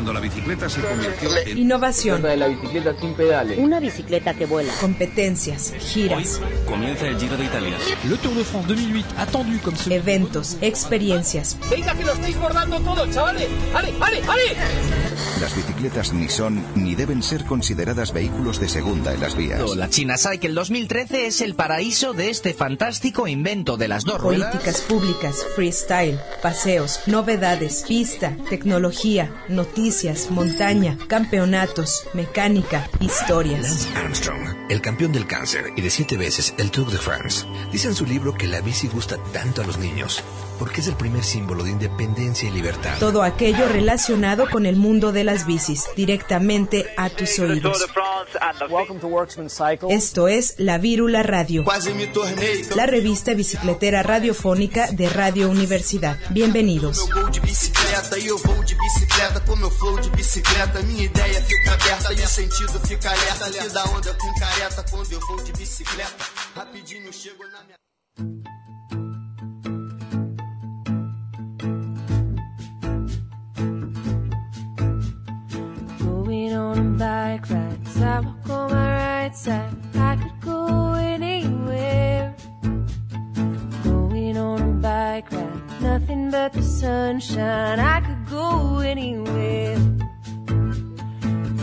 cuando la bicicleta se convirtió en... Innovación. de la bicicleta sin pedales. Una bicicleta que vuela. Competencias, giras. Comienza el Giro de Italia. Le Tour de France 2008, attendu comme ce... Eventos, experiencias. Venga, que lo estáis bordando todo, chavales. ¡Ale, ale, ale! Las bicicletas ni son ni deben ser consideradas vehículos de segunda en las vías. La China Cycle 2013 es el paraíso de este fantástico invento de las dos ruedas. Políticas públicas, freestyle, paseos, novedades, pista, tecnología, noticias, montaña, campeonatos, mecánica, historias. Lance Armstrong, el campeón del cáncer y de siete veces el Tour de France, dice en su libro que la bici gusta tanto a los niños porque es el primer símbolo de independencia y libertad. Todo aquello relacionado con el mundo de las bicis, directamente a tus oídos. Esto es La Vírula Radio, la revista bicicletera radiofónica de Radio Universidad. Bienvenidos. Going on a bike ride, sidewalk on my right side. I could go anywhere. Going on a bike ride, nothing but the sunshine. I could go anywhere.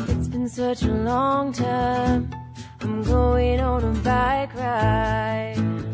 It's been such a long time. I'm going on a bike ride.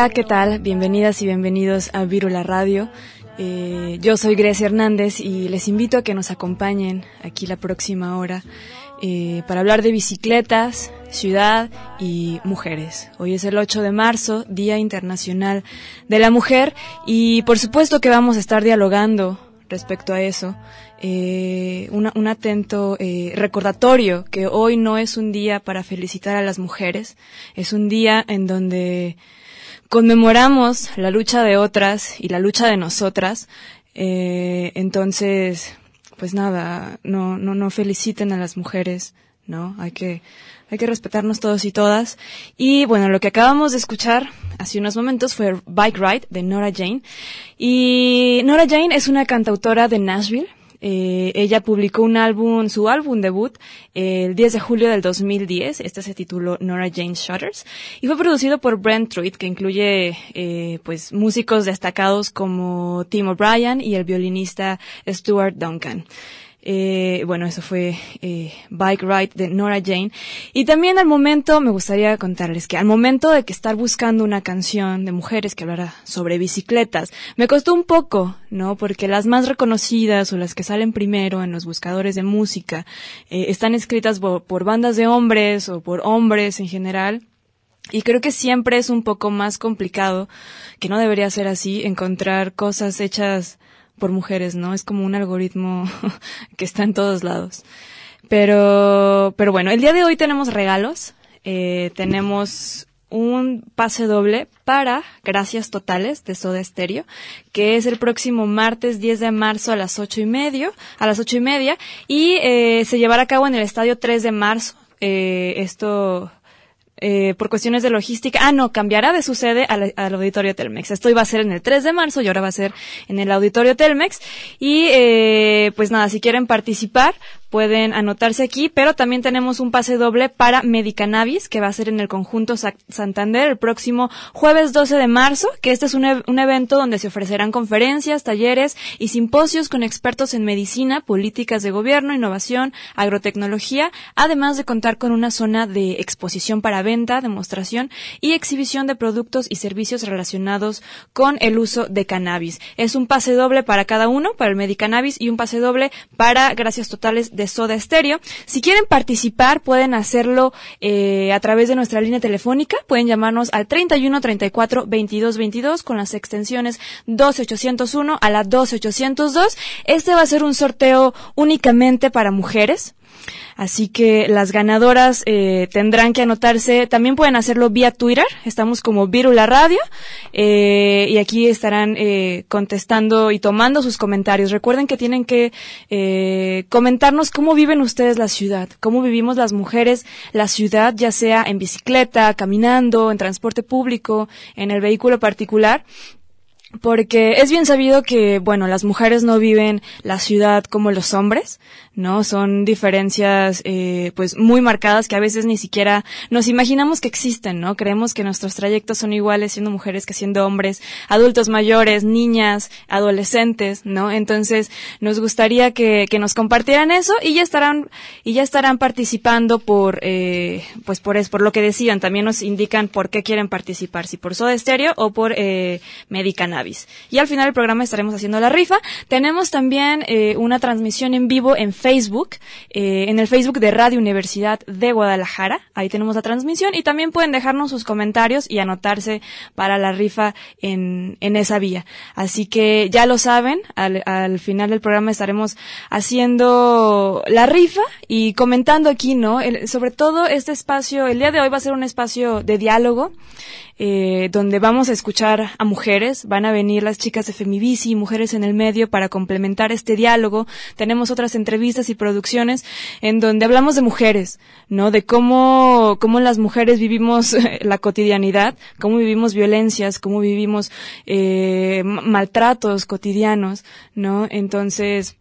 Hola, ¿qué tal? Bienvenidas y bienvenidos a Virula Radio. Eh, yo soy Grecia Hernández y les invito a que nos acompañen aquí la próxima hora eh, para hablar de bicicletas, ciudad y mujeres. Hoy es el 8 de marzo, Día Internacional de la Mujer y por supuesto que vamos a estar dialogando respecto a eso. Eh, un atento eh, recordatorio que hoy no es un día para felicitar a las mujeres, es un día en donde conmemoramos la lucha de otras y la lucha de nosotras. Eh, entonces, pues nada, no, no, no feliciten a las mujeres, ¿no? Hay que, hay que respetarnos todos y todas. Y bueno, lo que acabamos de escuchar hace unos momentos fue Bike Ride de Nora Jane. Y Nora Jane es una cantautora de Nashville. Eh, ella publicó un álbum, su álbum debut, el 10 de julio del 2010. Este se tituló Nora Jane Shutters y fue producido por Brent Truitt, que incluye eh, pues músicos destacados como Tim O'Brien y el violinista Stuart Duncan. Eh, bueno, eso fue eh, Bike Ride de Nora Jane. Y también al momento, me gustaría contarles que al momento de que estar buscando una canción de mujeres que hablara sobre bicicletas, me costó un poco, ¿no? Porque las más reconocidas o las que salen primero en los buscadores de música eh, están escritas por, por bandas de hombres o por hombres en general. Y creo que siempre es un poco más complicado, que no debería ser así, encontrar cosas hechas por mujeres, ¿no? Es como un algoritmo que está en todos lados. Pero, pero bueno, el día de hoy tenemos regalos. Eh, tenemos un pase doble para Gracias Totales de Soda Stereo, que es el próximo martes 10 de marzo a las ocho y medio, a las ocho y media, y eh, se llevará a cabo en el estadio 3 de marzo. Eh, esto eh, por cuestiones de logística. Ah, no, cambiará de su sede al, Auditorio Telmex. Esto iba a ser en el 3 de marzo y ahora va a ser en el Auditorio Telmex. Y eh, pues nada, si quieren participar, pueden anotarse aquí, pero también tenemos un pase doble para Medicanabis, que va a ser en el conjunto Santander el próximo jueves 12 de marzo, que este es un, e-, un, evento donde se ofrecerán conferencias, talleres y simposios con expertos en medicina, políticas de gobierno, innovación, agrotecnología, además de contar con una zona de exposición para venta, demostración y exhibición de productos y servicios relacionados con el uso de cannabis. Es un pase doble para cada uno, para el Medicanabis y un pase doble para Gracias Totales de Soda Stereo. Si quieren participar, pueden hacerlo eh, a través de nuestra línea telefónica. Pueden llamarnos al 31 34 22 22 con las extensiones 12801 a la 12802. Este va a ser un sorteo únicamente para mujeres. Así que las ganadoras eh, tendrán que anotarse, también pueden hacerlo vía Twitter, estamos como Virula Radio, eh, y aquí estarán eh, contestando y tomando sus comentarios. Recuerden que tienen que eh, comentarnos cómo viven ustedes la ciudad, cómo vivimos las mujeres la ciudad, ya sea en bicicleta, caminando, en transporte público, en el vehículo particular, porque es bien sabido que, bueno, las mujeres no viven la ciudad como los hombres, ¿no? Son diferencias, eh, pues, muy marcadas que a veces ni siquiera nos imaginamos que existen, ¿no? Creemos que nuestros trayectos son iguales siendo mujeres que siendo hombres, adultos mayores, niñas, adolescentes, ¿no? Entonces, nos gustaría que, que nos compartieran eso y ya estarán, y ya estarán participando por, eh, pues, por, es, por lo que decían. También nos indican por qué quieren participar, si por Soda Estéreo o por, eh, y al final del programa estaremos haciendo la rifa. Tenemos también eh, una transmisión en vivo en Facebook, eh, en el Facebook de Radio Universidad de Guadalajara. Ahí tenemos la transmisión y también pueden dejarnos sus comentarios y anotarse para la rifa en, en esa vía. Así que ya lo saben, al, al final del programa estaremos haciendo la rifa y comentando aquí, ¿no? sobre todo este espacio, el día de hoy va a ser un espacio de diálogo eh, donde vamos a escuchar a mujeres, van a venir las chicas de Femibici, Mujeres en el Medio, para complementar este diálogo. Tenemos otras entrevistas y producciones en donde hablamos de mujeres, ¿no? De cómo, cómo las mujeres vivimos la cotidianidad, cómo vivimos violencias, cómo vivimos eh, maltratos cotidianos, ¿no? Entonces,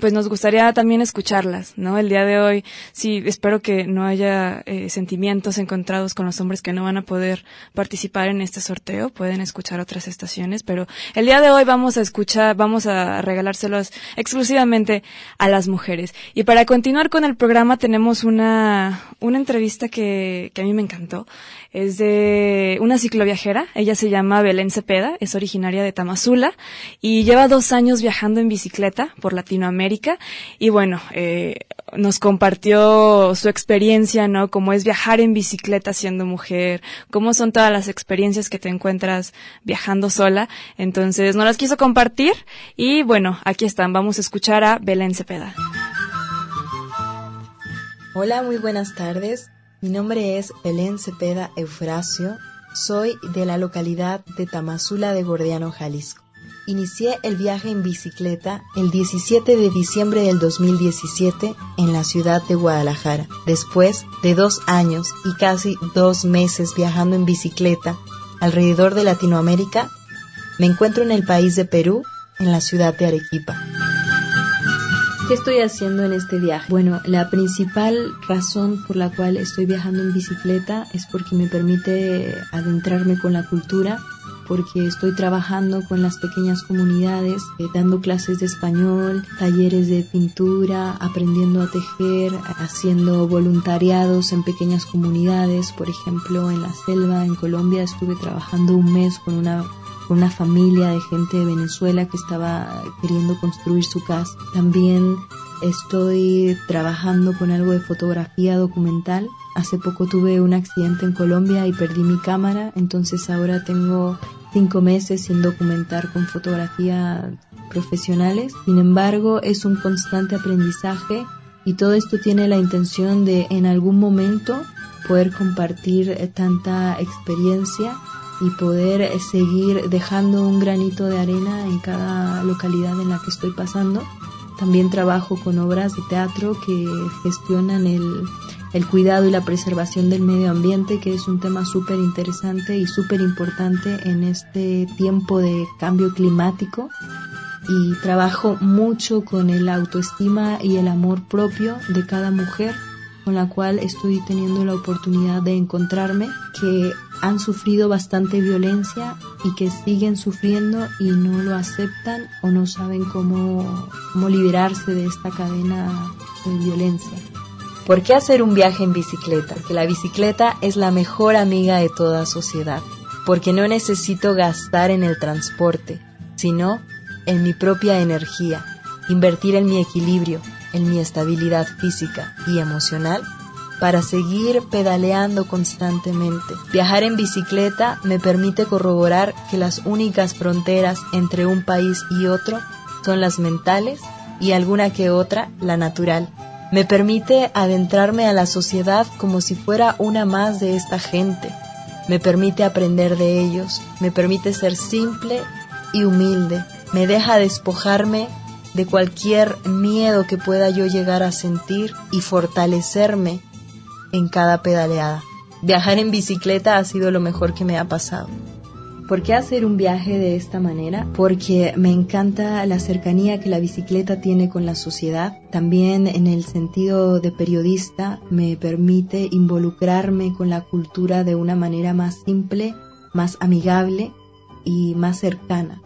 pues nos gustaría también escucharlas, ¿no? El día de hoy, sí, espero que no haya eh, sentimientos encontrados con los hombres que no van a poder participar en este sorteo, pueden escuchar otras estaciones, pero el día de hoy vamos a escuchar, vamos a regalárselos exclusivamente a las mujeres. Y para continuar con el programa tenemos una, una entrevista que, que a mí me encantó es de una cicloviajera, ella se llama Belén Cepeda, es originaria de Tamazula y lleva dos años viajando en bicicleta por Latinoamérica y bueno, eh, nos compartió su experiencia, ¿no? Cómo es viajar en bicicleta siendo mujer, cómo son todas las experiencias que te encuentras viajando sola. Entonces, nos las quiso compartir y bueno, aquí están, vamos a escuchar a Belén Cepeda. Hola, muy buenas tardes. Mi nombre es Belén Cepeda Eufrasio, soy de la localidad de Tamazula de Gordiano, Jalisco. Inicié el viaje en bicicleta el 17 de diciembre del 2017 en la ciudad de Guadalajara. Después de dos años y casi dos meses viajando en bicicleta alrededor de Latinoamérica, me encuentro en el país de Perú, en la ciudad de Arequipa. ¿Qué estoy haciendo en este viaje? Bueno, la principal razón por la cual estoy viajando en bicicleta es porque me permite adentrarme con la cultura, porque estoy trabajando con las pequeñas comunidades, eh, dando clases de español, talleres de pintura, aprendiendo a tejer, haciendo voluntariados en pequeñas comunidades, por ejemplo, en la selva, en Colombia, estuve trabajando un mes con una una familia de gente de Venezuela que estaba queriendo construir su casa. También estoy trabajando con algo de fotografía documental. Hace poco tuve un accidente en Colombia y perdí mi cámara, entonces ahora tengo cinco meses sin documentar con fotografía profesionales. Sin embargo, es un constante aprendizaje y todo esto tiene la intención de en algún momento poder compartir tanta experiencia y poder eh, seguir dejando un granito de arena en cada localidad en la que estoy pasando. También trabajo con obras de teatro que gestionan el, el cuidado y la preservación del medio ambiente, que es un tema súper interesante y súper importante en este tiempo de cambio climático. Y trabajo mucho con el autoestima y el amor propio de cada mujer con la cual estoy teniendo la oportunidad de encontrarme, que han sufrido bastante violencia y que siguen sufriendo y no lo aceptan o no saben cómo, cómo liberarse de esta cadena de violencia. ¿Por qué hacer un viaje en bicicleta? Porque la bicicleta es la mejor amiga de toda sociedad, porque no necesito gastar en el transporte, sino en mi propia energía, invertir en mi equilibrio, en mi estabilidad física y emocional para seguir pedaleando constantemente. Viajar en bicicleta me permite corroborar que las únicas fronteras entre un país y otro son las mentales y alguna que otra la natural. Me permite adentrarme a la sociedad como si fuera una más de esta gente. Me permite aprender de ellos, me permite ser simple y humilde, me deja despojarme de cualquier miedo que pueda yo llegar a sentir y fortalecerme en cada pedaleada. Viajar en bicicleta ha sido lo mejor que me ha pasado. ¿Por qué hacer un viaje de esta manera? Porque me encanta la cercanía que la bicicleta tiene con la sociedad. También en el sentido de periodista me permite involucrarme con la cultura de una manera más simple, más amigable y más cercana.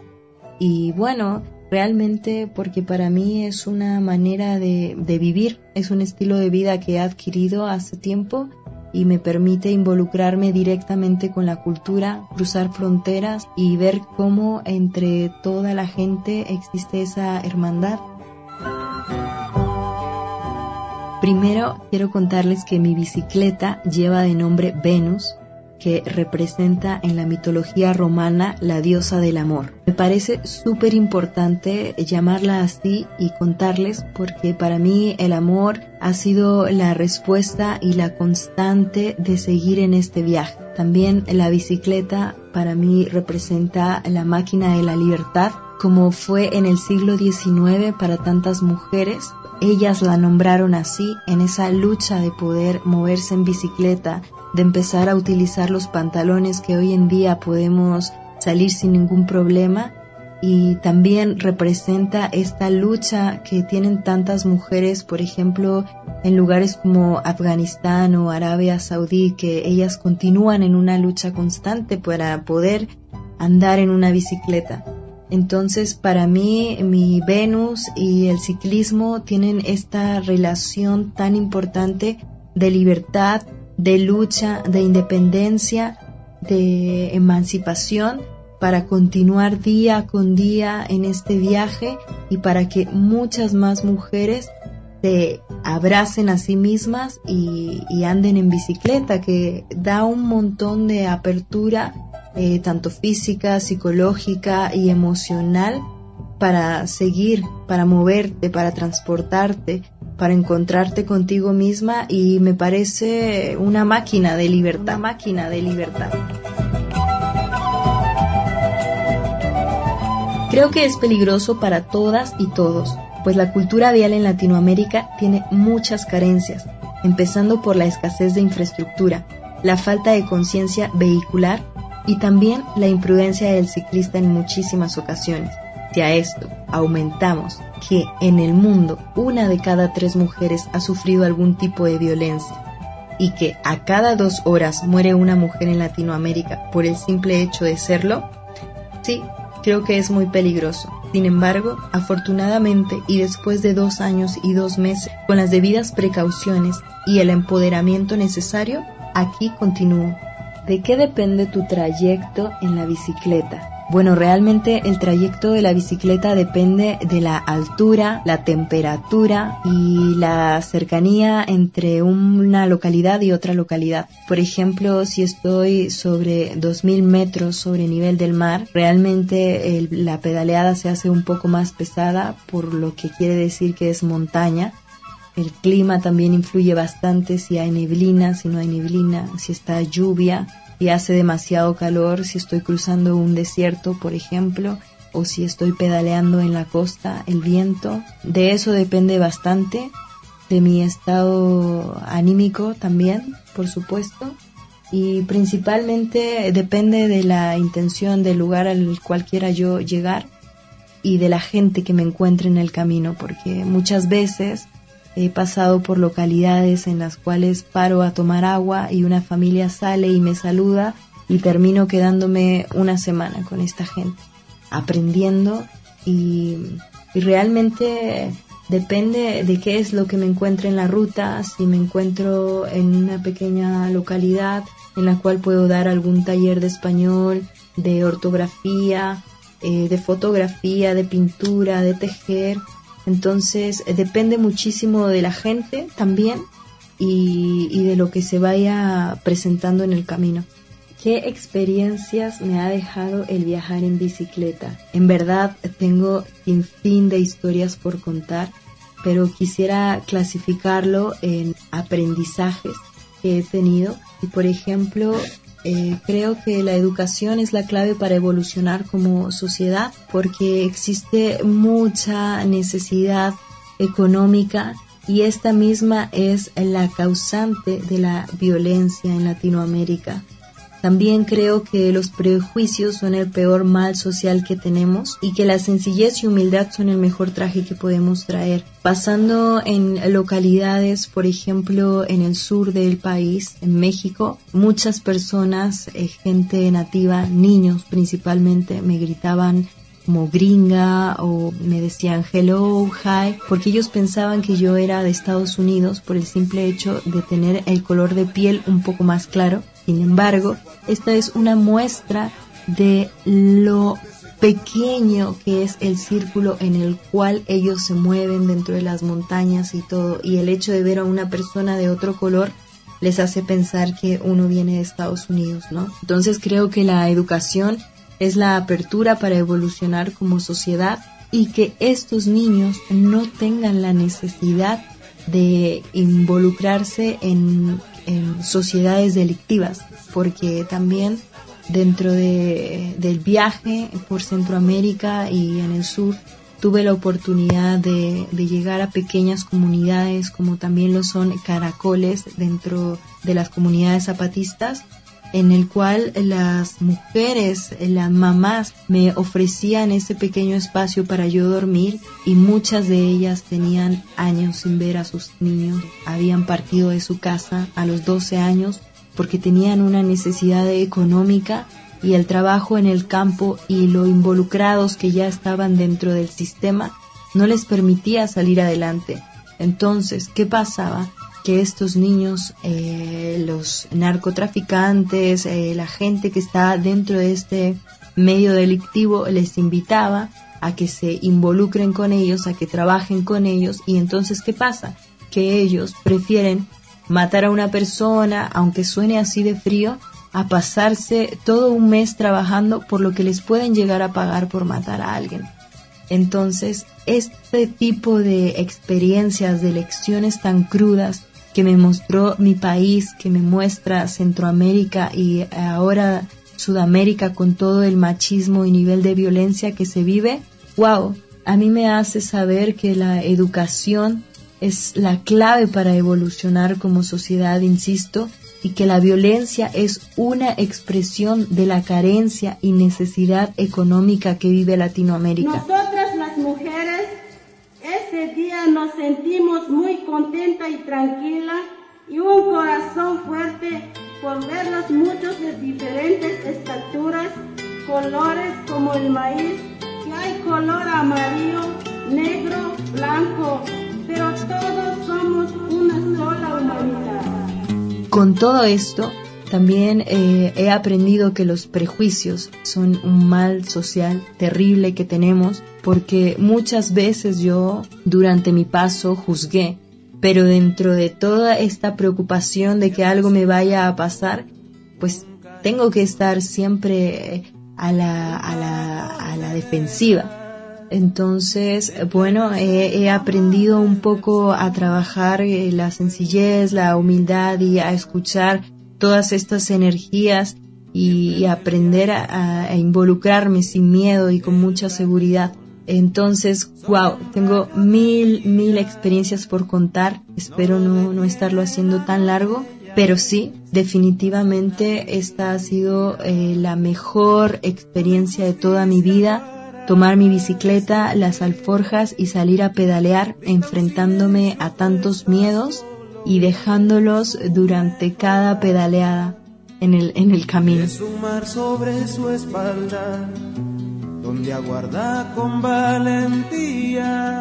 Y bueno, realmente porque para mí es una manera de, vivir, es un estilo de vida que he adquirido hace tiempo y me permite involucrarme directamente con la cultura, cruzar fronteras y ver cómo entre toda la gente existe esa hermandad. Primero quiero contarles que mi bicicleta lleva de nombre Venus que representa en la mitología romana la diosa del amor. Me parece súper importante llamarla así y contarles porque para mí el amor ha sido la respuesta y la constante de seguir en este viaje. También la bicicleta para mí representa la máquina de la libertad como fue en el siglo XIX para tantas mujeres. Ellas la nombraron así en esa lucha de poder moverse en bicicleta de empezar a utilizar los pantalones que hoy en día podemos salir sin ningún problema y también representa esta lucha que tienen tantas mujeres, por ejemplo, en lugares como Afganistán o Arabia Saudí, que ellas continúan en una lucha constante para poder andar en una bicicleta. Entonces, para mí, mi Venus y el ciclismo tienen esta relación tan importante de libertad, de lucha, de independencia, de emancipación para continuar día con día en este viaje y para que muchas más mujeres se abracen a sí mismas y, anden en bicicleta, que da un montón de apertura, eh, tanto física, psicológica y emocional, para seguir, para moverte, para transportarte, para encontrarte contigo misma y me parece una máquina de libertad, máquina de libertad. Creo que es peligroso para todas y todos, pues la cultura vial en Latinoamérica tiene muchas carencias, empezando por la escasez de infraestructura, la falta de conciencia vehicular y también la imprudencia del ciclista en muchísimas ocasiones. Si a esto aumentamos que en el mundo una de cada tres mujeres ha sufrido algún tipo de violencia y que a cada dos horas muere una mujer en Latinoamérica por el simple hecho de serlo, sí, creo que es muy peligroso. Sin embargo, afortunadamente y después de dos años y dos meses, con las debidas precauciones y el empoderamiento necesario, aquí continúo. ¿De qué depende tu trayecto en la bicicleta? Bueno, realmente el trayecto de la bicicleta depende de la altura, la temperatura y la cercanía entre una localidad y otra localidad. Por ejemplo, si estoy sobre 2.000 metros sobre nivel del mar, realmente la pedaleada se hace un poco más pesada, por lo que quiere decir que es montaña. El clima también influye bastante si hay neblina, si no hay neblina, si está lluvia y hace demasiado calor, si estoy cruzando un desierto, por ejemplo, o si estoy pedaleando en la costa, el viento. De eso depende bastante, de mi estado anímico también, por supuesto. Y principalmente depende de la intención del lugar al cual quiera yo llegar y de la gente que me encuentre en el camino, porque muchas veces He pasado por localidades en las cuales paro a tomar agua y una familia sale y me saluda y termino quedándome una semana con esta gente, aprendiendo y, realmente depende de qué es lo que me encuentre en la ruta, si me encuentro en una pequeña localidad en la cual puedo dar algún taller de español, de ortografía, eh, de fotografía, de pintura, de tejer, entonces eh, depende muchísimo de la gente también y, de lo que se vaya presentando en el camino. ¿Qué experiencias me ha dejado el viajar en bicicleta? En verdad tengo sin fin de historias por contar, pero quisiera clasificarlo en aprendizajes que he tenido. Y por ejemplo, eh, creo que la educación es la clave para evolucionar como sociedad porque existe mucha necesidad económica y esta misma es la causante de la violencia en Latinoamérica. También creo que los prejuicios son el peor mal social que tenemos y que la sencillez y humildad son el mejor traje que podemos traer. Pasando en localidades, por ejemplo, en el sur del país, en México, muchas personas, eh, gente nativa, niños principalmente, me gritaban como gringa o me decían hello, hi, porque ellos pensaban que yo era de Estados Unidos por el simple hecho de tener el color de piel un poco más claro sin embargo, esta es una muestra de lo pequeño que es el círculo en el cual ellos se mueven dentro de las montañas y todo. Y el hecho de ver a una persona de otro color les hace pensar que uno viene de Estados Unidos, ¿no? Entonces creo que la educación es la apertura para evolucionar como sociedad y que estos niños no tengan la necesidad de involucrarse en en sociedades delictivas, porque también dentro de, del viaje por Centroamérica y en el sur tuve la oportunidad de, de, llegar a pequeñas comunidades como también lo son caracoles dentro de las comunidades zapatistas en el cual las mujeres, las mamás me ofrecían ese pequeño espacio para yo dormir y muchas de ellas tenían años sin ver a sus niños, habían partido de su casa a los 12 años porque tenían una necesidad económica y el trabajo en el campo y lo involucrados que ya estaban dentro del sistema no les permitía salir adelante. Entonces, ¿qué pasaba? Que estos niños, eh, los narcotraficantes, eh, la gente que está dentro de este medio delictivo les invitaba a que se involucren con ellos, a que trabajen con ellos y entonces ¿qué pasa? Que ellos prefieren matar a una persona, aunque suene así de frío, a pasarse todo un mes trabajando por lo que les pueden llegar a pagar por matar a alguien. Entonces, este tipo de experiencias, de lecciones tan crudas, que me mostró mi país, que me muestra Centroamérica y ahora Sudamérica con todo el machismo y nivel de violencia que se vive, wow, a mí me hace saber que la educación es la clave para evolucionar como sociedad, insisto, y que la violencia es una expresión de la carencia y necesidad económica que vive Latinoamérica. Ese día nos sentimos muy contenta y tranquila y un corazón fuerte por verlos muchos de diferentes estaturas, colores como el maíz, que hay color amarillo, negro, blanco, pero todos somos una sola humanidad. Con todo esto, también eh, he aprendido que los prejuicios son un mal social terrible que tenemos porque muchas veces yo durante mi paso juzgué, pero dentro de toda esta preocupación de que algo me vaya a pasar, pues tengo que estar siempre a la, a la, a la defensiva. Entonces, bueno, he, aprendido un poco a trabajar eh, la sencillez, la humildad y a escuchar todas estas energías y, aprender a, involucrarme sin miedo y con mucha seguridad. Entonces, wow, tengo mil, mil experiencias por contar. Espero no, no estarlo haciendo tan largo, pero sí, definitivamente esta ha sido eh, la mejor experiencia de toda mi vida. Tomar mi bicicleta, las alforjas y salir a pedalear enfrentándome a tantos miedos y dejándolos durante cada pedaleada en el, en el camino. sobre su espalda, donde aguarda con valentía.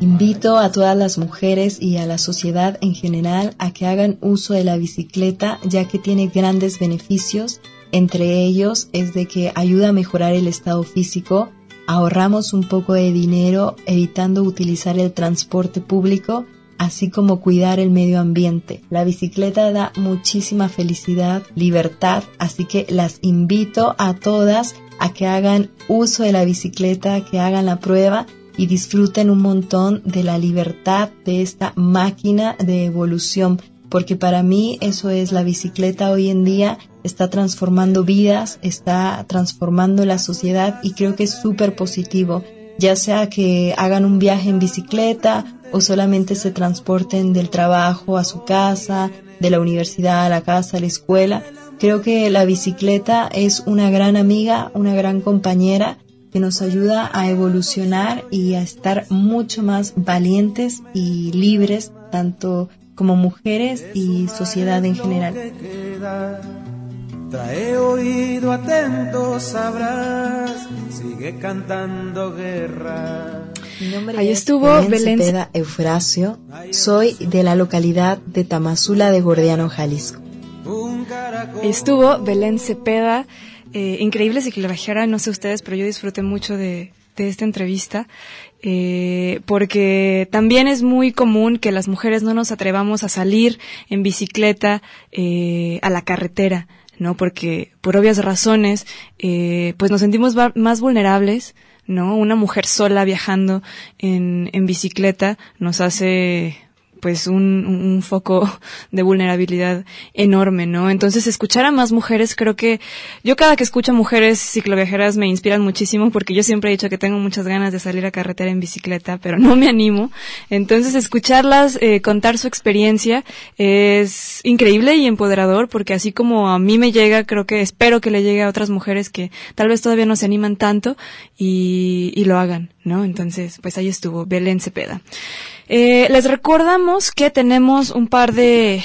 Invito a todas las mujeres y a la sociedad en general a que hagan uso de la bicicleta ya que tiene grandes beneficios. Entre ellos es de que ayuda a mejorar el estado físico, ahorramos un poco de dinero evitando utilizar el transporte público así como cuidar el medio ambiente. La bicicleta da muchísima felicidad, libertad, así que las invito a todas a que hagan uso de la bicicleta, que hagan la prueba y disfruten un montón de la libertad de esta máquina de evolución, porque para mí eso es la bicicleta hoy en día, está transformando vidas, está transformando la sociedad y creo que es súper positivo, ya sea que hagan un viaje en bicicleta o solamente se transporten del trabajo a su casa, de la universidad a la casa, a la escuela. Creo que la bicicleta es una gran amiga, una gran compañera que nos ayuda a evolucionar y a estar mucho más valientes y libres, tanto como mujeres y sociedad en general. Trae oído atento, sabrás, sigue cantando guerra. Ahí estuvo Belén Cepeda Eufrasio. Soy de la localidad de Tamazula de Gordiano, Jalisco. Estuvo Belén Cepeda. Eh, increíble ciclovajera, no sé ustedes, pero yo disfruté mucho de, esta entrevista. Eh, porque también es muy común que las mujeres no nos atrevamos a salir en bicicleta eh, a la carretera, ¿no? Porque por obvias razones, eh, pues nos sentimos más vulnerables, ¿no? Una mujer sola viajando en, en bicicleta nos hace pues un, un, foco de vulnerabilidad enorme, ¿no? Entonces escuchar a más mujeres, creo que yo cada que escucho mujeres cicloviajeras me inspiran muchísimo porque yo siempre he dicho que tengo muchas ganas de salir a carretera en bicicleta, pero no me animo. Entonces escucharlas eh, contar su experiencia es increíble y empoderador porque así como a mí me llega, creo que espero que le llegue a otras mujeres que tal vez todavía no se animan tanto y, y lo hagan, ¿no? Entonces, pues ahí estuvo Belén Cepeda. Eh, les recordamos que tenemos un par de,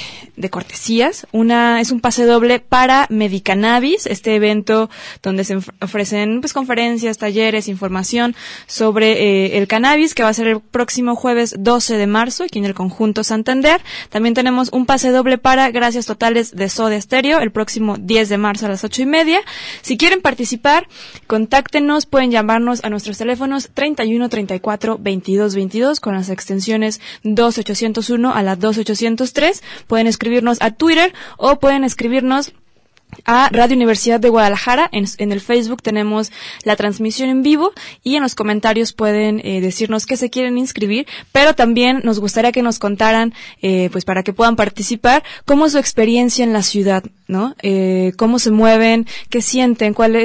cortesías. Una es un pase doble para Medicannabis, este evento donde se ofrecen pues, conferencias, talleres, información sobre eh, el cannabis, que va a ser el próximo jueves 12 de marzo aquí en el conjunto Santander. También tenemos un pase doble para Gracias Totales de Soda Stereo el próximo 10 de marzo a las ocho y media. Si quieren participar, contáctenos, pueden llamarnos a nuestros teléfonos 31 34 22 22 con las extensiones 2801 a la 2803. Pueden escribirnos a Twitter o pueden escribirnos a Radio Universidad de Guadalajara. En, el Facebook tenemos la transmisión en vivo y en los comentarios pueden eh, decirnos que se quieren inscribir, pero también nos gustaría que nos contaran, eh, pues para que puedan participar, cómo es su experiencia en la ciudad, ¿no? Eh, cómo se mueven, qué sienten, cuál,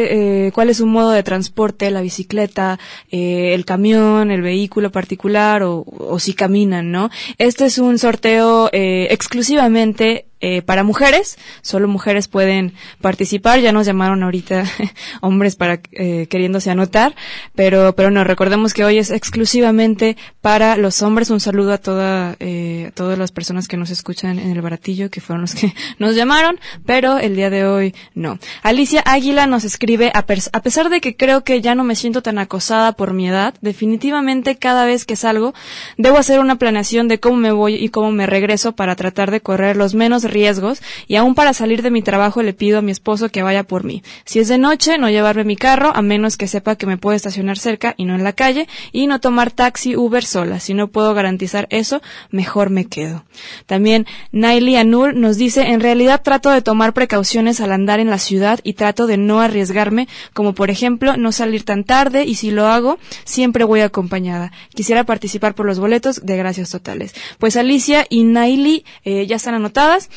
cuál es su modo de transporte, la bicicleta, el camión, el vehículo particular o, o si caminan, ¿no? Este es un sorteo exclusivamente eh, para mujeres, solo mujeres pueden participar, ya nos llamaron ahorita hombres para eh, queriéndose anotar, pero, pero no, recordemos que hoy es exclusivamente para los hombres, un saludo a toda, eh, todas las personas que nos escuchan en el baratillo, que fueron los que nos llamaron, pero el día de hoy no. Alicia Águila nos escribe, a, a pesar de que creo que ya no me siento tan acosada por mi edad, definitivamente cada vez que salgo, debo hacer una planeación de cómo me voy y cómo me regreso para tratar de correr los menos riesgos y aún para salir de mi trabajo le pido a mi esposo que vaya por mí. Si es de noche, no llevarme mi carro a menos que sepa que me puedo estacionar cerca y no en la calle y no tomar taxi Uber sola. Si no puedo garantizar eso, mejor me quedo. También Naili Anul nos dice, en realidad trato de tomar precauciones al andar en la ciudad y trato de no arriesgarme, como por ejemplo no salir tan tarde y si lo hago, siempre voy acompañada. Quisiera participar por los boletos de gracias totales. Pues Alicia y Naili eh, ya están anotadas.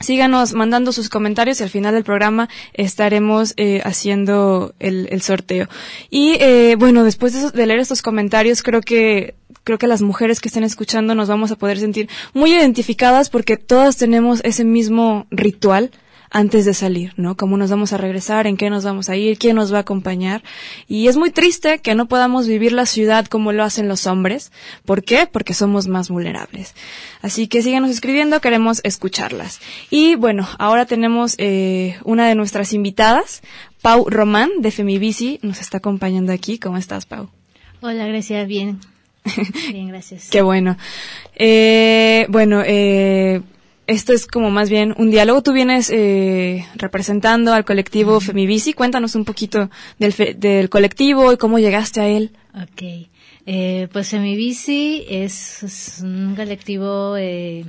Síganos mandando sus comentarios y al final del programa estaremos eh, haciendo el, sorteo. Y eh, bueno, después de, leer estos comentarios, creo que creo que las mujeres que estén escuchando nos vamos a poder sentir muy identificadas porque todas tenemos ese mismo ritual antes de salir, ¿no? Cómo nos vamos a regresar, en qué nos vamos a ir, quién nos va a acompañar. Y es muy triste que no podamos vivir la ciudad como lo hacen los hombres. ¿Por qué? Porque somos más vulnerables. Así que síganos escribiendo, queremos escucharlas. Y bueno, ahora tenemos eh, una de nuestras invitadas, Pau Román de Femibici, nos está acompañando aquí. ¿Cómo estás, Pau? Hola, gracias, bien. Bien, gracias. Qué bueno. Eh, bueno, eh, esto es como más bien un diálogo. Tú vienes eh, representando al colectivo Femibici. Cuéntanos un poquito del, del colectivo y cómo llegaste a él. Ok. Eh, pues Femibici es, es un colectivo eh,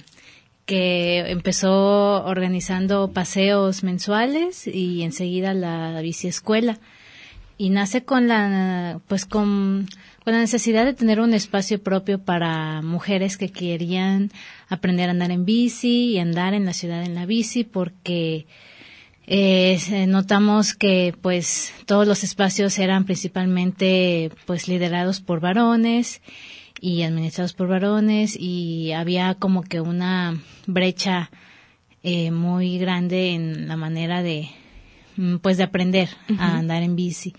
que empezó organizando paseos mensuales y enseguida la bici escuela. Y nace con la, pues con con la necesidad de tener un espacio propio para mujeres que querían aprender a andar en bici y andar en la ciudad en la bici porque eh, notamos que pues todos los espacios eran principalmente pues liderados por varones y administrados por varones y había como que una brecha eh, muy grande en la manera de mm, pues de aprender a andar en bici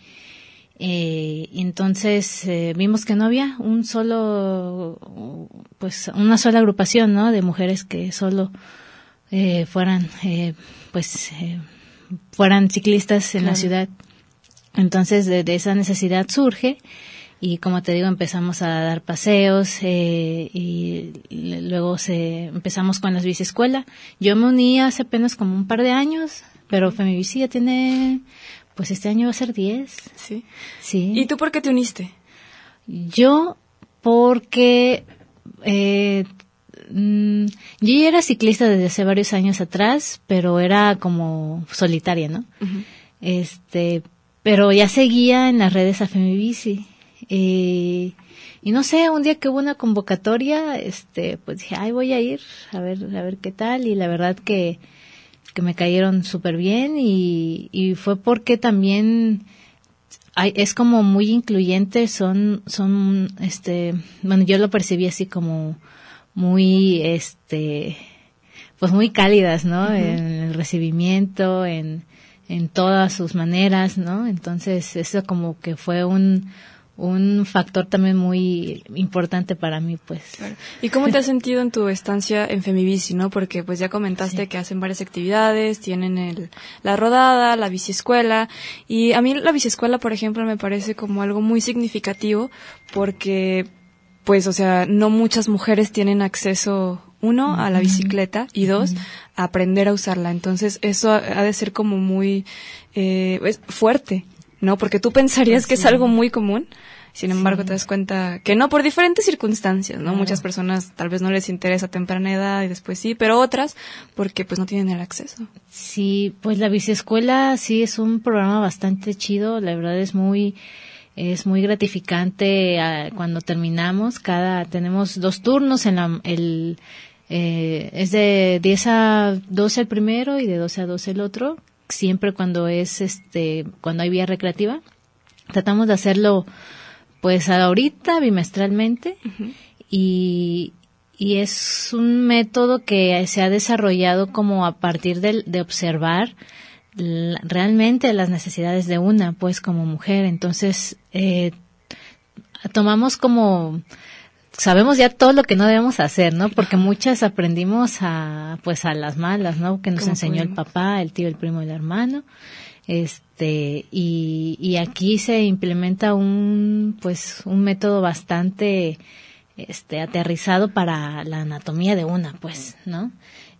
eh, entonces eh, vimos que no había un solo, pues una sola agrupación, ¿no? De mujeres que solo eh, fueran, eh, pues, eh, fueran ciclistas en la ciudad. Entonces de, de, esa necesidad surge y como te digo empezamos a dar paseos eh, y luego se empezamos con las bici escuela. Yo me uní hace apenas como un par de años, pero Femibici ya tiene pues este año va a ser 10. Sí. Sí. ¿Y tú por qué te uniste? Yo porque eh, mm, yo ya era ciclista desde hace varios años atrás, pero era como solitaria, ¿no? Este, pero ya seguía en las redes a Femibici. Eh, y no sé, un día que hubo una convocatoria, este, pues dije, ay, voy a ir a ver, a ver qué tal. Y la verdad que que me cayeron súper bien y, y fue porque también hay, es como muy incluyente, son, son, este, bueno, yo lo percibí así como muy, este, pues muy cálidas, ¿no? En el recibimiento, en, en todas sus maneras, ¿no? Entonces, eso como que fue un, un factor también muy importante para mí, pues. ¿Y cómo te has sentido en tu estancia en Femibici, no? Porque pues ya comentaste que hacen varias actividades, tienen el, la rodada, la biciescuela, y a mí la biciescuela, por ejemplo, me parece como algo muy significativo porque, pues, o sea, no muchas mujeres tienen acceso uno, a la bicicleta y dos, a aprender a usarla. Entonces, eso ha, de ser como muy eh, fuerte ¿no? Porque tú pensarías que es algo muy común, sin embargo te das cuenta que no, por diferentes circunstancias, ¿no? Muchas personas tal vez no les interesa a temprana edad y después sí, pero otras porque pues no tienen el acceso. Sí, pues la biciescuela sí es un programa bastante chido, la verdad es muy es muy gratificante ah, cuando terminamos, cada tenemos dos turnos en la el eh, es de 10 a 12 el primero y de 12 a 12 el otro siempre cuando es este cuando hay vía recreativa tratamos de hacerlo pues ahorita bimestralmente y y es un método que se ha desarrollado como a partir de, de observar realmente las necesidades de una, pues como mujer. Entonces, eh, tomamos como sabemos ya todo lo que no debemos hacer, ¿no? Porque muchas aprendimos a, pues a las malas, ¿no? Que nos enseñó el papá, el tío, el primo, el hermano. Este, y, y aquí se implementa un, pues, un método bastante, este, aterrizado para la anatomía de una, pues, ¿no?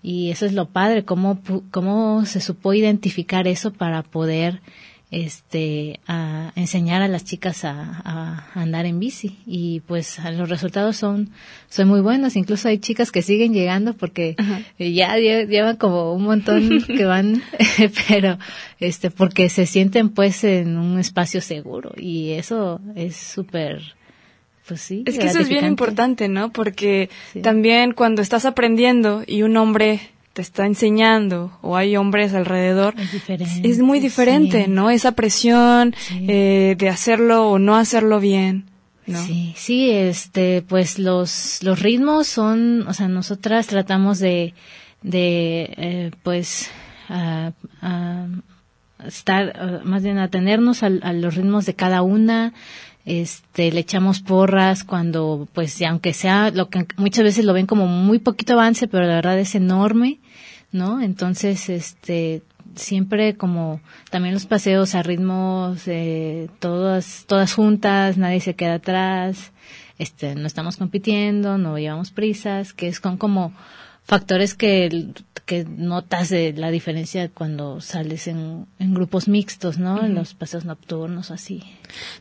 Y eso es lo padre, cómo, cómo se supo identificar eso para poder, este, a enseñar a las chicas a, andar en bici y pues los resultados son, son muy buenos. Incluso hay chicas que siguen llegando porque ya llevan como un montón que van, pero este, porque se sienten pues en un espacio seguro y eso es súper, pues sí. Es que eso es bien importante, ¿no? Porque también cuando estás aprendiendo y un hombre te está enseñando o hay hombres alrededor, es, muy diferente, ¿no? Esa presión eh, de hacerlo o no hacerlo bien. ¿no? Sí, sí, este, pues los, los ritmos son, o sea, nosotras tratamos de, de eh, pues, estar, más bien atenernos a, a los ritmos de cada una, este le echamos porras cuando pues aunque sea lo que muchas veces lo ven como muy poquito avance pero la verdad es enorme no entonces este siempre como también los paseos a ritmos eh, todas todas juntas nadie se queda atrás este no estamos compitiendo no llevamos prisas que es con como factores que, que notas de la diferencia cuando sales en, en grupos mixtos, ¿no? En los paseos nocturnos, así.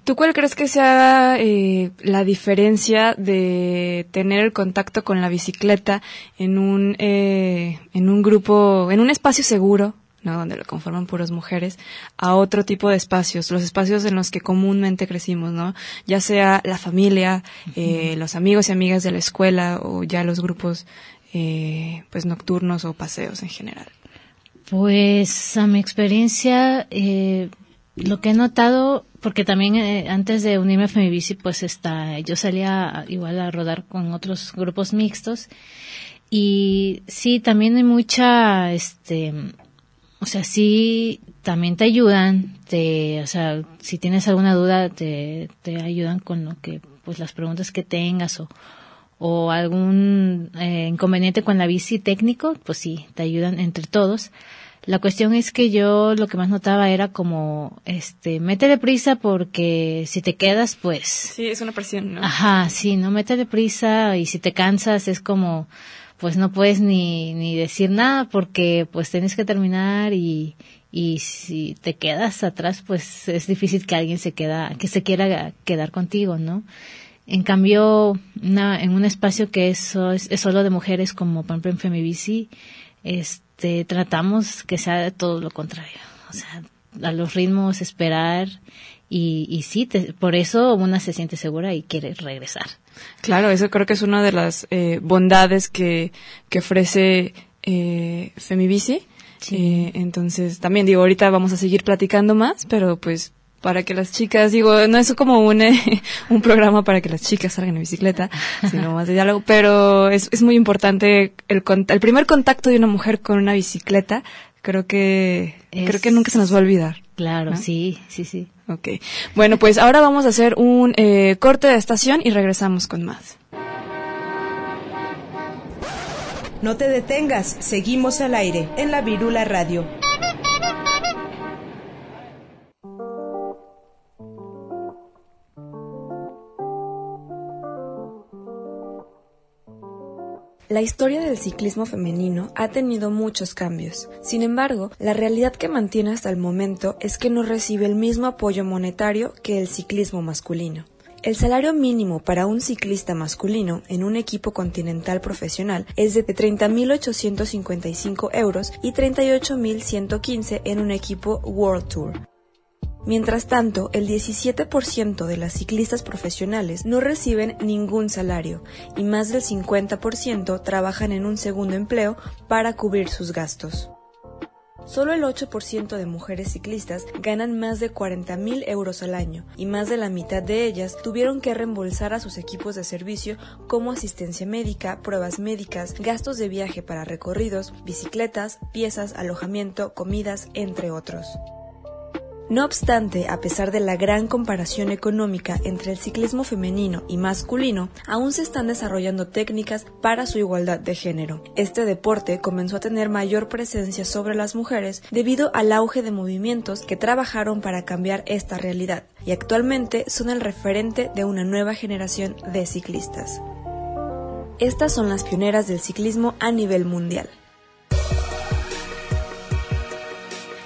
¿Tú cuál crees que sea eh, la diferencia de tener el contacto con la bicicleta en un, eh, en un grupo, en un espacio seguro, ¿no? donde lo conforman puras mujeres, a otro tipo de espacios, los espacios en los que comúnmente crecimos, ¿no? Ya sea la familia, eh, los amigos y amigas de la escuela o ya los grupos eh, pues nocturnos o paseos en general? Pues a mi experiencia, eh, lo que he notado, porque también eh, antes de unirme a Femibici, pues está, yo salía igual a rodar con otros grupos mixtos y sí, también hay mucha, este, o sea, sí, también te ayudan, te, o sea, si tienes alguna duda, te, te ayudan con lo que, pues las preguntas que tengas o, o algún eh, inconveniente con la bici técnico, pues sí, te ayudan entre todos. La cuestión es que yo lo que más notaba era como, este, métele prisa porque si te quedas, pues... Sí, es una presión, ¿no? Ajá, sí, no métele prisa y si te cansas es como, pues no puedes ni, ni decir nada porque pues tienes que terminar y, y si te quedas atrás, pues es difícil que alguien se queda, que se quiera quedar contigo, ¿no? En cambio, en un espacio que es, es, solo de mujeres, como por ejemplo en Femibici, este, tratamos que sea todo lo contrario. O sea, a los ritmos, esperar y, y sí, por eso una se siente segura y quiere regresar. Claro, eso creo que es una de las eh, bondades que, que ofrece eh, Femibici. Eh, entonces, también digo, ahorita vamos a seguir platicando más, pero pues para que las chicas, digo, no es como un, un programa para que las chicas salgan en bicicleta, sino más de diálogo, pero es, es muy importante el, el primer contacto de una mujer con una bicicleta, creo que, creo que nunca se nos va a olvidar. Claro, sí, sí, sí. Ok. Bueno, pues ahora vamos a hacer un eh, corte de estación y regresamos con más. No te detengas, seguimos al aire en la Virula Radio. La historia del ciclismo femenino ha tenido muchos cambios. Sin embargo, la realidad que mantiene hasta el momento es que no recibe el mismo apoyo monetario que el ciclismo masculino. El salario mínimo para un ciclista masculino en un equipo continental profesional es de 30.855 euros y 38.115 en un equipo World Tour. Mientras tanto, el 17% de las ciclistas profesionales no reciben ningún salario y más del 50% trabajan en un segundo empleo para cubrir sus gastos. Solo el 8% de mujeres ciclistas ganan más de 40 mil euros al año y más de la mitad de ellas tuvieron que reembolsar a sus equipos de servicio como asistencia médica, pruebas médicas, gastos de viaje para recorridos, bicicletas, piezas, alojamiento, comidas, entre otros. No obstante, a pesar de la gran comparación económica entre el ciclismo femenino y masculino, aún se están desarrollando técnicas para su igualdad de género. Este deporte comenzó a tener mayor presencia sobre las mujeres debido al auge de movimientos que trabajaron para cambiar esta realidad y actualmente son el referente de una nueva generación de ciclistas. Estas son las pioneras del ciclismo a nivel mundial.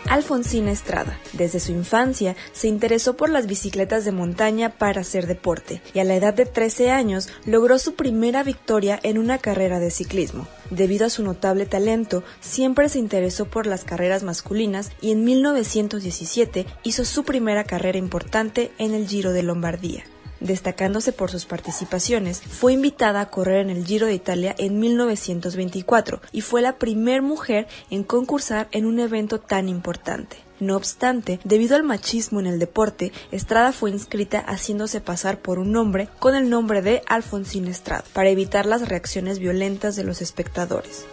Alfonsina Estrada. Desde su infancia se interesó por las bicicletas de montaña para hacer deporte y a la edad de 13 años logró su primera victoria en una carrera de ciclismo. Debido a su notable talento, siempre se interesó por las carreras masculinas y en 1917 hizo su primera carrera importante en el Giro de Lombardía. Destacándose por sus participaciones, fue invitada a correr en el Giro de Italia en 1924 y fue la primera mujer en concursar en un evento tan importante. No obstante, debido al machismo en el deporte, Estrada fue inscrita haciéndose pasar por un hombre con el nombre de Alfonsín Estrada, para evitar las reacciones violentas de los espectadores.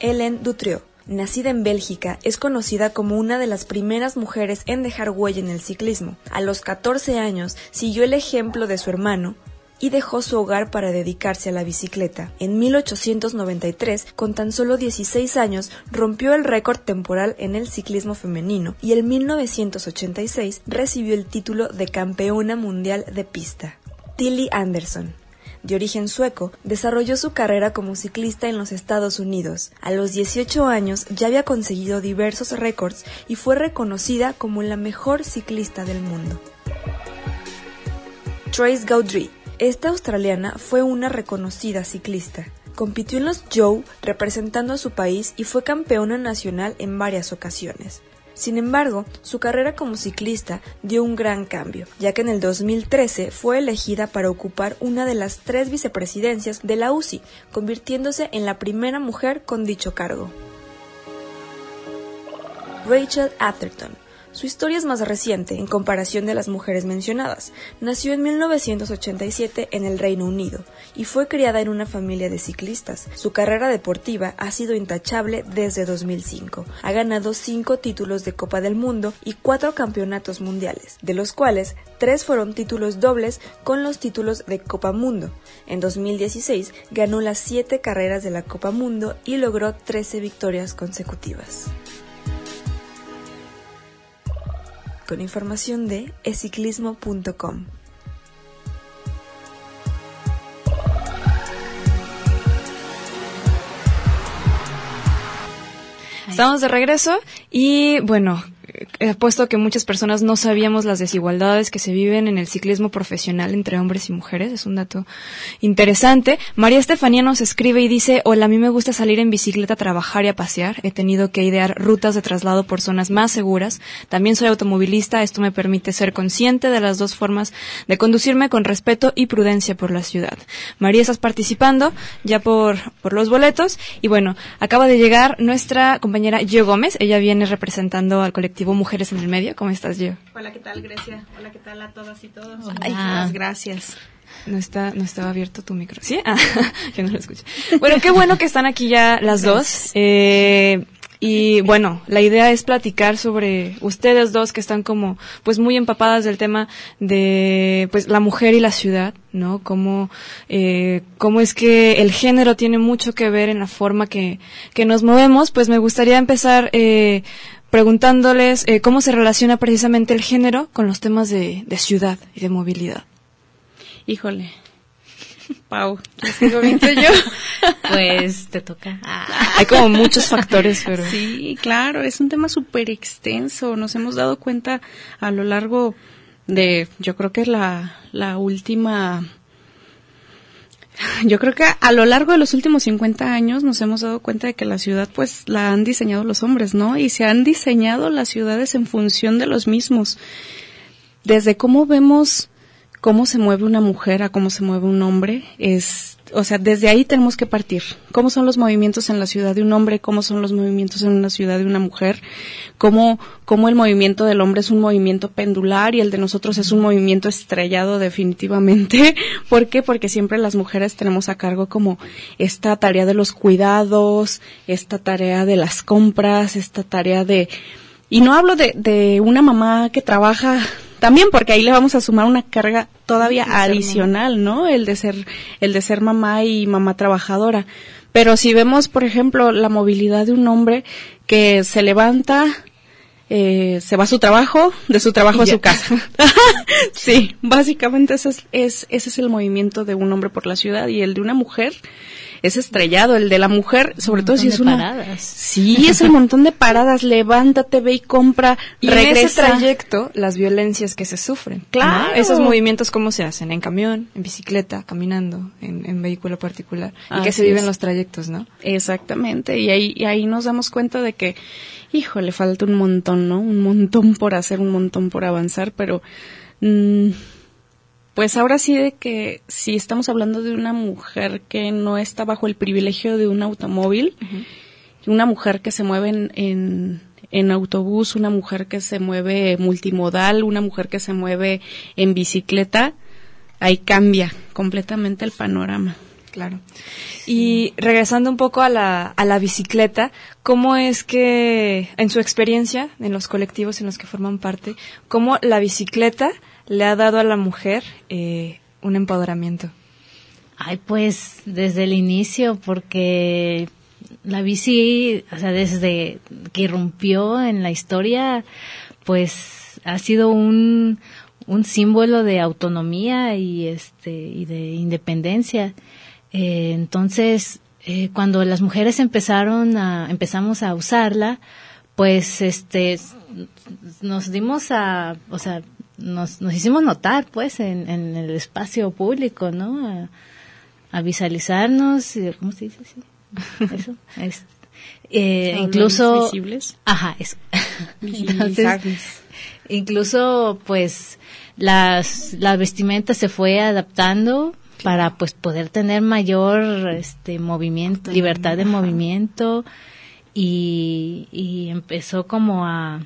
Hélène Dutrieu nacida en Bélgica, es conocida como una de las primeras mujeres en dejar huella en el ciclismo. A los 14 años siguió el ejemplo de su hermano, y dejó su hogar para dedicarse a la bicicleta. En 1893, con tan solo 16 años, rompió el récord temporal en el ciclismo femenino y en 1986 recibió el título de campeona mundial de pista. Tilly Anderson de origen sueco, desarrolló su carrera como ciclista en los Estados Unidos. A los 18 años ya había conseguido diversos récords y fue reconocida como la mejor ciclista del mundo. Trace Gaudry. Esta australiana fue una reconocida ciclista. Compitió en los Joe representando a su país y fue campeona nacional en varias ocasiones. Sin embargo, su carrera como ciclista dio un gran cambio, ya que en el 2013 fue elegida para ocupar una de las tres vicepresidencias de la UCI, convirtiéndose en la primera mujer con dicho cargo. Rachel Atherton su historia es más reciente en comparación de las mujeres mencionadas. Nació en 1987 en el Reino Unido y fue criada en una familia de ciclistas. Su carrera deportiva ha sido intachable desde 2005. Ha ganado cinco títulos de Copa del Mundo y cuatro campeonatos mundiales, de los cuales tres fueron títulos dobles con los títulos de Copa Mundo. En 2016 ganó las siete carreras de la Copa Mundo y logró 13 victorias consecutivas. Con información de eciclismo.com. Estamos de regreso y bueno, he puesto que muchas personas no sabíamos las desigualdades que se viven en el ciclismo profesional entre hombres y mujeres. Es un dato interesante. María Estefanía nos escribe y dice, hola, a mí me gusta salir en bicicleta a trabajar y a pasear. He tenido que idear rutas de traslado por zonas más seguras. También soy automovilista. Esto me permite ser consciente de las dos formas de conducirme con respeto y prudencia por la ciudad. María, estás participando ya por, por los boletos. Y bueno, acaba de llegar nuestra compañera Gio Gómez. Ella viene representando al colectivo Mujeres en el Medio. ¿Cómo estás, yo? Hola, ¿qué tal, Grecia? Hola, ¿qué tal a todas y todos? Ay, gracias. No está, no estaba abierto tu micro. ¿Sí? Ah, yo no lo escucho. Bueno, qué bueno que están aquí ya las dos. Eh, y bueno, la idea es platicar sobre ustedes dos que están como pues muy empapadas del tema de pues la mujer y la ciudad, ¿no? Cómo, eh, cómo es que el género tiene mucho que ver en la forma que, que nos movemos. Pues me gustaría empezar eh, preguntándoles eh, cómo se relaciona precisamente el género con los temas de, ciudad y de movilidad. Híjole. Pau, sigo bien yo? Pues te toca. Hay como muchos factores, pero... Sí, claro, es un tema súper extenso. Nos hemos dado cuenta a lo largo de, yo creo que la, la última yo creo que a lo largo de los últimos 50 años nos hemos dado cuenta de que la ciudad pues la han diseñado los hombres, ¿no? Y se han diseñado las ciudades en función de los mismos. Desde cómo vemos cómo se mueve una mujer a cómo se mueve un hombre es o sea, desde ahí tenemos que partir. ¿Cómo son los movimientos en la ciudad de un hombre? ¿Cómo son los movimientos en una ciudad de una mujer? ¿Cómo, cómo el movimiento del hombre es un movimiento pendular y el de nosotros es un movimiento estrellado definitivamente? ¿Por qué? Porque siempre las mujeres tenemos a cargo como esta tarea de los cuidados, esta tarea de las compras, esta tarea de... Y no hablo de, de una mamá que trabaja también porque ahí le vamos a sumar una carga todavía adicional, ¿no? El de ser el de ser mamá y mamá trabajadora. Pero si vemos, por ejemplo, la movilidad de un hombre que se levanta, eh, se va a su trabajo, de su trabajo a su casa. sí, básicamente ese es, es, ese es el movimiento de un hombre por la ciudad y el de una mujer es estrellado. El de la mujer, sobre todo si es una. Paradas. Sí, es un montón de paradas. Levántate, ve y compra, y regresa. en ese trayecto, las violencias que se sufren. Claro. Esos movimientos, ¿cómo se hacen? En camión, en bicicleta, caminando, en, en vehículo particular. Y que se viven es. los trayectos, ¿no? Exactamente. Y ahí, y ahí nos damos cuenta de que, hijo, le falta un montón, ¿no? Un montón por hacer, un montón por avanzar, pero. mm, pues ahora sí de que si estamos hablando de una mujer que no está bajo el privilegio de un automóvil, una mujer que se mueve en, en, en autobús, una mujer que se mueve multimodal, una mujer que se mueve en bicicleta, ahí cambia completamente el panorama. Claro. Y regresando un poco a la, a la bicicleta, ¿cómo es que, en su experiencia, en los colectivos en los que forman parte, cómo la bicicleta le ha dado a la mujer eh, un empoderamiento? Ay, pues desde el inicio, porque la bici, o sea, desde que irrumpió en la historia, pues ha sido un, un símbolo de autonomía y este y de independencia. Eh, entonces, eh, cuando las mujeres empezaron a empezamos a usarla, pues este nos dimos a, o sea, nos, nos hicimos notar, pues, en, en el espacio público, ¿no? A, a visualizarnos, ¿cómo se dice? Sí. Eso. es- eh, incluso visibles. Ajá, eso. Visibilizarnos. incluso pues las la vestimenta se fue adaptando para pues poder tener mayor este movimiento, libertad de movimiento y, y empezó como a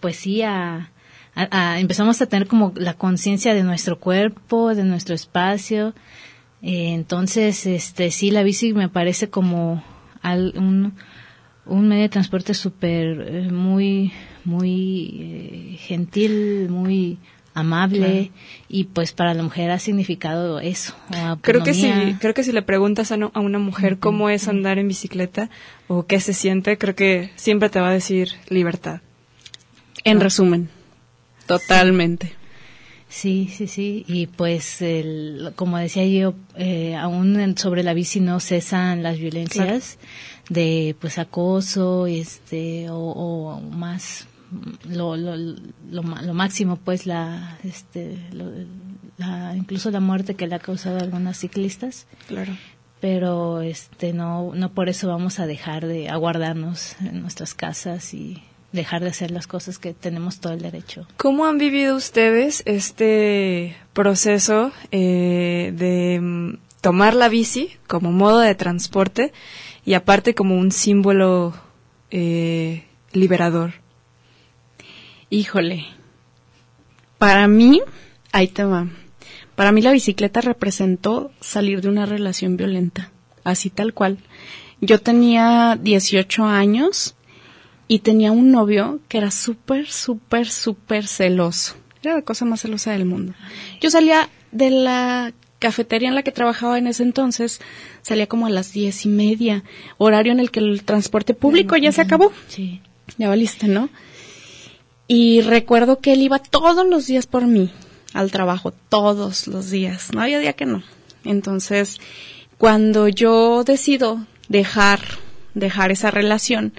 pues sí a, a- a- empezamos a tener como la conciencia de nuestro cuerpo, de nuestro espacio. Eh, entonces, este sí, la bici me parece como al- un, un medio de transporte súper eh, muy, muy eh, gentil, muy amable y pues para la mujer ha significado eso. Creo que si, creo que si le preguntas a, no- a una mujer cómo es andar en bicicleta o qué se siente, creo que siempre te va a decir libertad. En resumen, totalmente. Sí, sí, sí. Y pues, el, como decía yo, eh, aún en- sobre la bici no cesan las violencias de pues acoso, este, o, o más lo, lo, lo, lo máximo, pues la, este, lo- la, incluso la muerte que le ha causado a algunas ciclistas. Claro. Pero este, no, no por eso vamos a dejar de aguardarnos en nuestras casas y dejar de hacer las cosas que tenemos todo el derecho. ¿Cómo han vivido ustedes este proceso eh, de mm, tomar la bici como modo de transporte y aparte como un símbolo eh, liberador? Híjole. Para mí, ahí te va. Para mí la bicicleta representó salir de una relación violenta, así tal cual. Yo tenía 18 años y tenía un novio que era súper, súper, súper celoso. Era la cosa más celosa del mundo. Yo salía de la cafetería en la que trabajaba en ese entonces, salía como a las diez y media, horario en el que el transporte público ya se acabó. Sí. Ya valiste, ¿no? Y recuerdo que él iba todos los días por mí al trabajo, todos los días. No había día que no. Entonces, cuando yo decido dejar, dejar esa relación,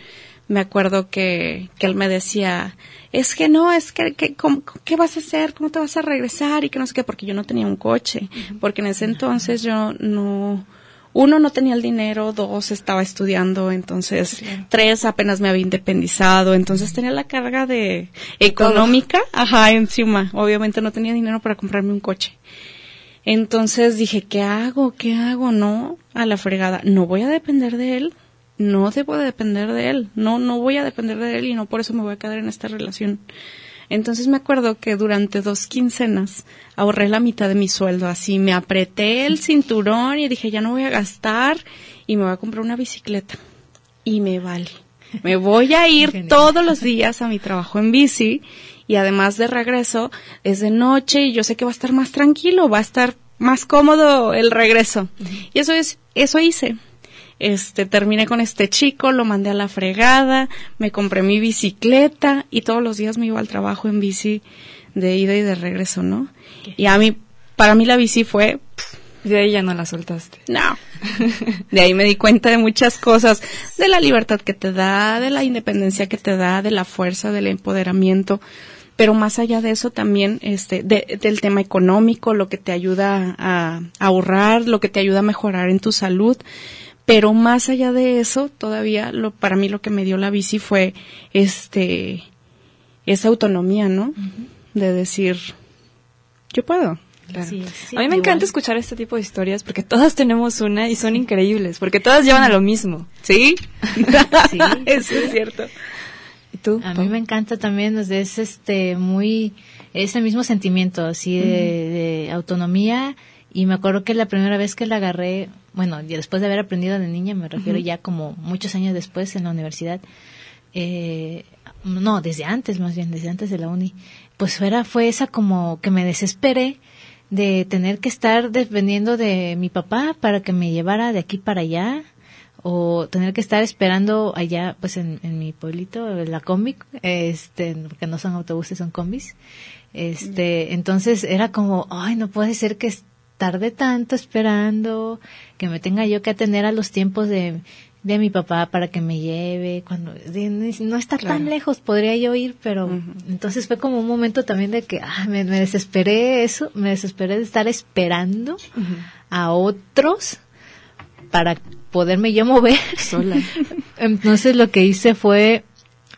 me acuerdo que, que él me decía, es que no, es que, que ¿cómo- ¿qué vas a hacer? ¿Cómo te vas a regresar? Y que no sé qué, porque yo no tenía un coche, porque en ese entonces yo no, uno no tenía el dinero, dos estaba estudiando, entonces tres apenas me había independizado, entonces tenía la carga de económica, ajá, encima. Obviamente no tenía dinero para comprarme un coche. Entonces dije, ¿qué hago? ¿Qué hago? No, a la fregada. No voy a depender de él. No debo de depender de él. No, no voy a depender de él y no por eso me voy a quedar en esta relación. Entonces me acuerdo que durante dos quincenas ahorré la mitad de mi sueldo, así me apreté el cinturón y dije, ya no voy a gastar y me voy a comprar una bicicleta. Y me vale. Me voy a ir todos los días a mi trabajo en bici y además de regreso es de noche y yo sé que va a estar más tranquilo, va a estar más cómodo el regreso. Y eso es, eso hice este, terminé con este chico, lo mandé a la fregada, me compré mi bicicleta y todos los días me iba al trabajo en bici de ida y de regreso, ¿no? Y a mí, para mí la bici fue... De ahí ya no la soltaste. No. De ahí me di cuenta de muchas cosas, de la libertad que te da, de la independencia que te da, de la fuerza, del empoderamiento pero más allá de eso también este del tema económico lo que te ayuda a, ahorrar lo que te ayuda a mejorar en tu salud pero más allá de eso, todavía lo, para mí lo que me dio la bici fue este esa autonomía, ¿no? De decir, yo puedo. a mí me encanta escuchar este tipo de historias porque todas tenemos una y son increíbles, porque todas llevan a lo mismo. ¿Sí? sí eso es cierto. ¿Y tú? A mí me encanta también, es este muy ese mismo sentimiento así de, de autonomía y me acuerdo que la primera vez que la agarré, bueno, después de haber aprendido de niña, me refiero ya como muchos años después en la universidad, eh, no, desde antes más bien, desde antes de la uni, pues fuera, fue esa como que me desesperé de tener que estar dependiendo de mi papá para que me llevara de aquí para allá o tener que estar esperando allá pues en, en mi pueblito la combi este porque no son autobuses son combis. Este entonces era como ay no puede ser que tarde tanto esperando, que me tenga yo que atender a los tiempos de, de mi papá para que me lleve, cuando no está tan lejos, podría yo ir, pero entonces fue como un momento también de que ah, me, desesperé eso, me desesperé de estar esperando a otros para poderme yo mover. Sola. entonces lo que hice fue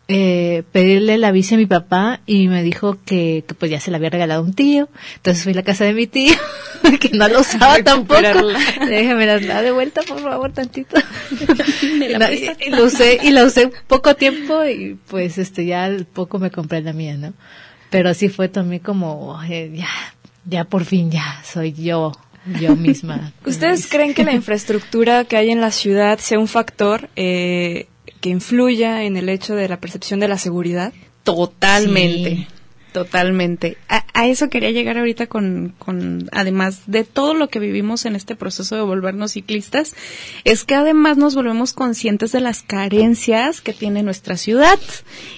eh, pedirle la bici a mi papá y me dijo que, pues ya se la había regalado un tío. Entonces fui a la casa de mi tío, que no lo usaba tampoco. Déjame la de vuelta, por favor, tantito. y, lo usé, y la usé poco tiempo y pues este ya poco me compré la mía, ¿no? Pero así fue también como, ya, ya por fin ya soy yo yo misma. ¿Ustedes creen que la infraestructura que hay en la ciudad sea un factor eh, que influya en el hecho de la percepción de la seguridad? Totalmente. Totalmente. A, eso quería llegar ahorita con, con, además de todo lo que vivimos en este proceso de volvernos ciclistas, es que además nos volvemos conscientes de las carencias que tiene nuestra ciudad.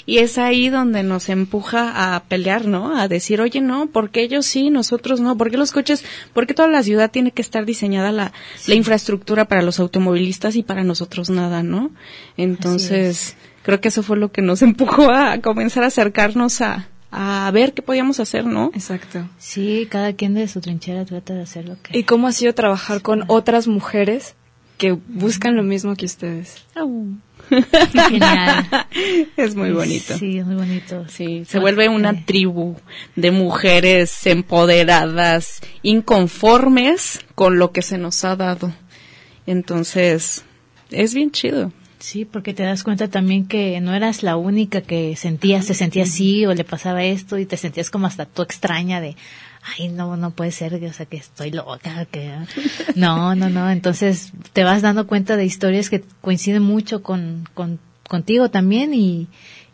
Y es ahí donde nos empuja a pelear, ¿no? A decir, oye, no, ¿por qué ellos sí, nosotros no? ¿Por qué los coches, por qué toda la ciudad tiene que estar diseñada la, la infraestructura para los automovilistas y para nosotros nada, ¿no? Entonces, creo que eso fue lo que nos empujó a comenzar a acercarnos a, a ver qué podíamos hacer, ¿no? Exacto. Sí, cada quien de su trinchera trata de hacer lo que... ¿Y cómo ha sido trabajar con otras mujeres que buscan lo mismo que ustedes? Genial. Es muy bonito. Sí, es muy bonito. Sí, se vuelve una tribu de mujeres empoderadas, inconformes con lo que se nos ha dado. Entonces, es bien chido. Sí, porque te das cuenta también que no eras la única que sentías, se sentía así o le pasaba esto y te sentías como hasta tú extraña de, ay, no, no puede ser, o sea, que estoy loca, que... No, no, no, entonces te vas dando cuenta de historias que coinciden mucho con, con contigo también y,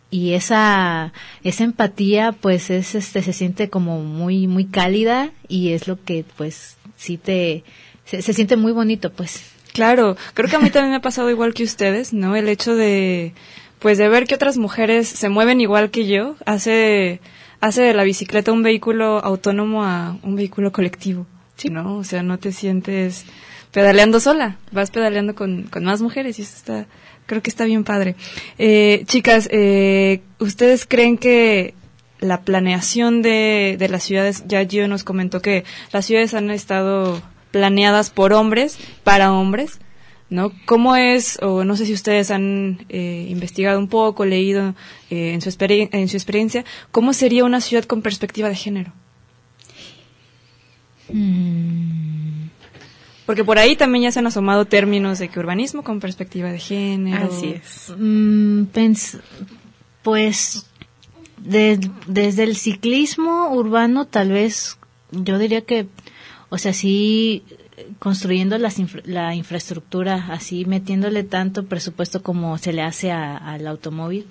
y esa, esa empatía pues es, este, se siente como muy, muy cálida y es lo que pues sí te, se siente muy bonito pues. Claro, creo que a mí también me ha pasado igual que ustedes, ¿no? El hecho de, pues, de ver que otras mujeres se mueven igual que yo, hace, hace de la bicicleta un vehículo autónomo a un vehículo colectivo, ¿sí? ¿no? O sea, no te sientes pedaleando sola, vas pedaleando con, con más mujeres y eso está, creo que está bien padre. Eh, chicas, eh, ¿ustedes creen que la planeación de, de las ciudades, ya Gio nos comentó que las ciudades han estado planeadas por hombres para hombres, ¿no? ¿Cómo es, o no sé si ustedes han eh, investigado un poco, leído eh, en, su en su experiencia, cómo sería una ciudad con perspectiva de género? Mm. Porque por ahí también ya se han asomado términos de que urbanismo con perspectiva de género. Así es. Mm, pues desde el ciclismo urbano tal vez yo diría que, o sea, sí construyendo la infraestructura, así metiéndole tanto presupuesto como se le hace al automóvil,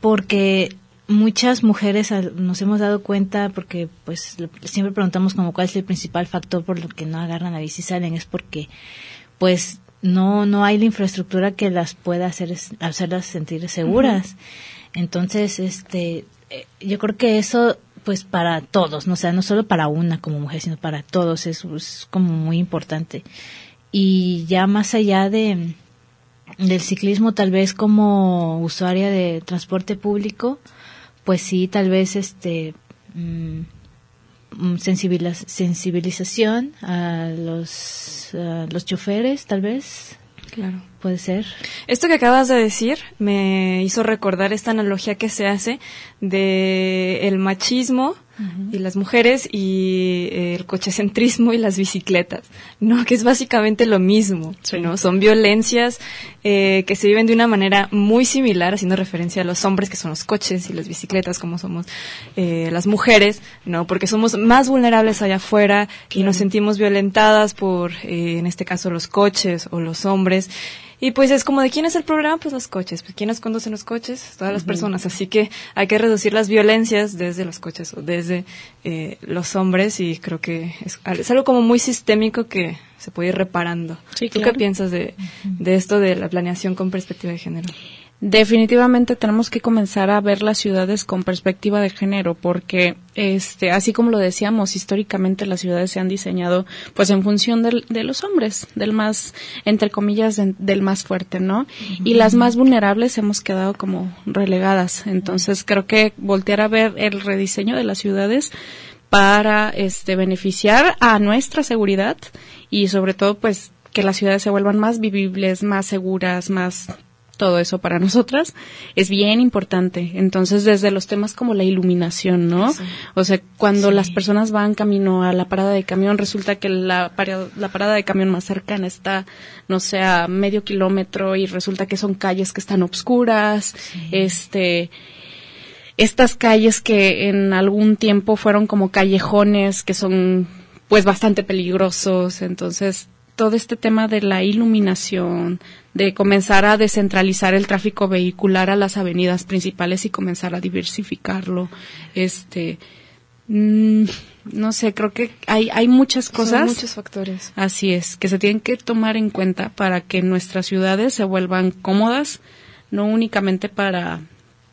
porque muchas mujeres nos hemos dado cuenta, porque pues siempre preguntamos como cuál es el principal factor por lo que no agarran la bici y salen, es porque pues no no hay la infraestructura que las pueda hacer hacerlas sentir seguras. Entonces, este eh, yo creo que eso pues para todos, no sea, no solo para una como mujer, sino para todos, es como muy importante. Y ya más allá de del ciclismo, tal vez como usuaria de transporte público, pues sí, tal vez este mm, mm, sensibilización a los, a los choferes, tal vez. Claro. Puede ser. Esto que acabas de decir me hizo recordar esta analogía que se hace de el machismo y las mujeres y eh, el cochecentrismo y las bicicletas, ¿no? Que es básicamente lo mismo, ¿no? Son violencias eh, que se viven de una manera muy similar, haciendo referencia a los hombres que son los coches y las bicicletas como somos eh, las mujeres, ¿no? Porque somos más vulnerables allá afuera y nos sentimos violentadas por, en este caso, los coches o los hombres. Y pues es como de quién es el problema, pues los coches. Pues quiénes conducen los coches, todas las personas. Así que hay que reducir las violencias desde los coches o desde eh, los hombres y creo que es, algo como muy sistémico que se puede ir reparando. ¿Tú qué piensas de, de esto de la planeación con perspectiva de género? Definitivamente tenemos que comenzar a ver las ciudades con perspectiva de género, porque, este, así como lo decíamos, históricamente las ciudades se han diseñado, pues, en función de los hombres, del más, entre comillas, del más fuerte, ¿no? Y las más vulnerables hemos quedado como relegadas. Entonces, creo que voltear a ver el rediseño de las ciudades para, este, beneficiar a nuestra seguridad y, sobre todo, pues, que las ciudades se vuelvan más vivibles, más seguras, más todo eso para nosotras es bien importante. Entonces, desde los temas como la iluminación, ¿no? O sea, cuando las personas van camino a la parada de camión, resulta que la, la parada de camión más cercana está, no sé, a medio kilómetro y resulta que son calles que están obscuras, este estas calles que en algún tiempo fueron como callejones que son pues bastante peligrosos, entonces todo este tema de la iluminación, de comenzar a descentralizar el tráfico vehicular a las avenidas principales y comenzar a diversificarlo. Este, mm, no sé, creo que hay, hay muchas cosas. muchos factores. Así es, que se tienen que tomar en cuenta para que nuestras ciudades se vuelvan cómodas, no únicamente para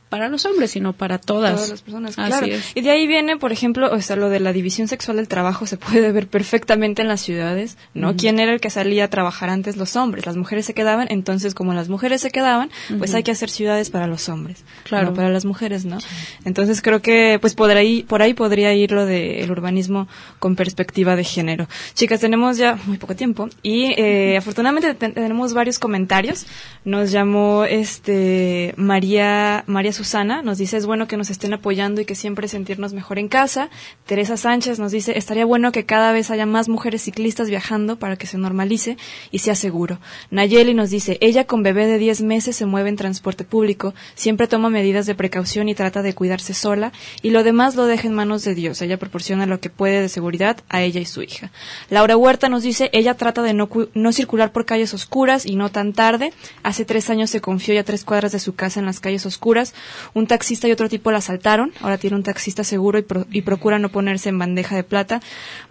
para los hombres, sino para todas. las personas, claro. Y de ahí viene, por ejemplo, o sea, lo de la división sexual del trabajo se puede ver perfectamente en las ciudades, ¿no? ¿Quién era el que salía a trabajar antes? Los hombres. Las mujeres se quedaban, entonces como las mujeres se quedaban, pues hay que hacer ciudades para los hombres, claro, para las mujeres, ¿no? Entonces creo que pues por ahí por ahí podría ir lo del urbanismo con perspectiva de género. Chicas, tenemos ya muy poco tiempo y eh, afortunadamente tenemos varios comentarios. Nos llamó este María María Susana nos dice, es bueno que nos estén apoyando y que siempre sentirnos mejor en casa. Teresa Sánchez nos dice, estaría bueno que cada vez haya más mujeres ciclistas viajando para que se normalice y sea seguro. Nayeli nos dice, ella con bebé de 10 meses se mueve en transporte público, siempre toma medidas de precaución y trata de cuidarse sola y lo demás lo deja en manos de Dios. Ella proporciona lo que puede de seguridad a ella y su hija. Laura Huerta nos dice, ella trata de no, no circular por calles oscuras y no tan tarde. Hace tres años se confió ya tres cuadras de su casa en las calles oscuras un taxista y otro tipo la asaltaron, ahora tiene un taxista seguro y, procura no ponerse en bandeja de plata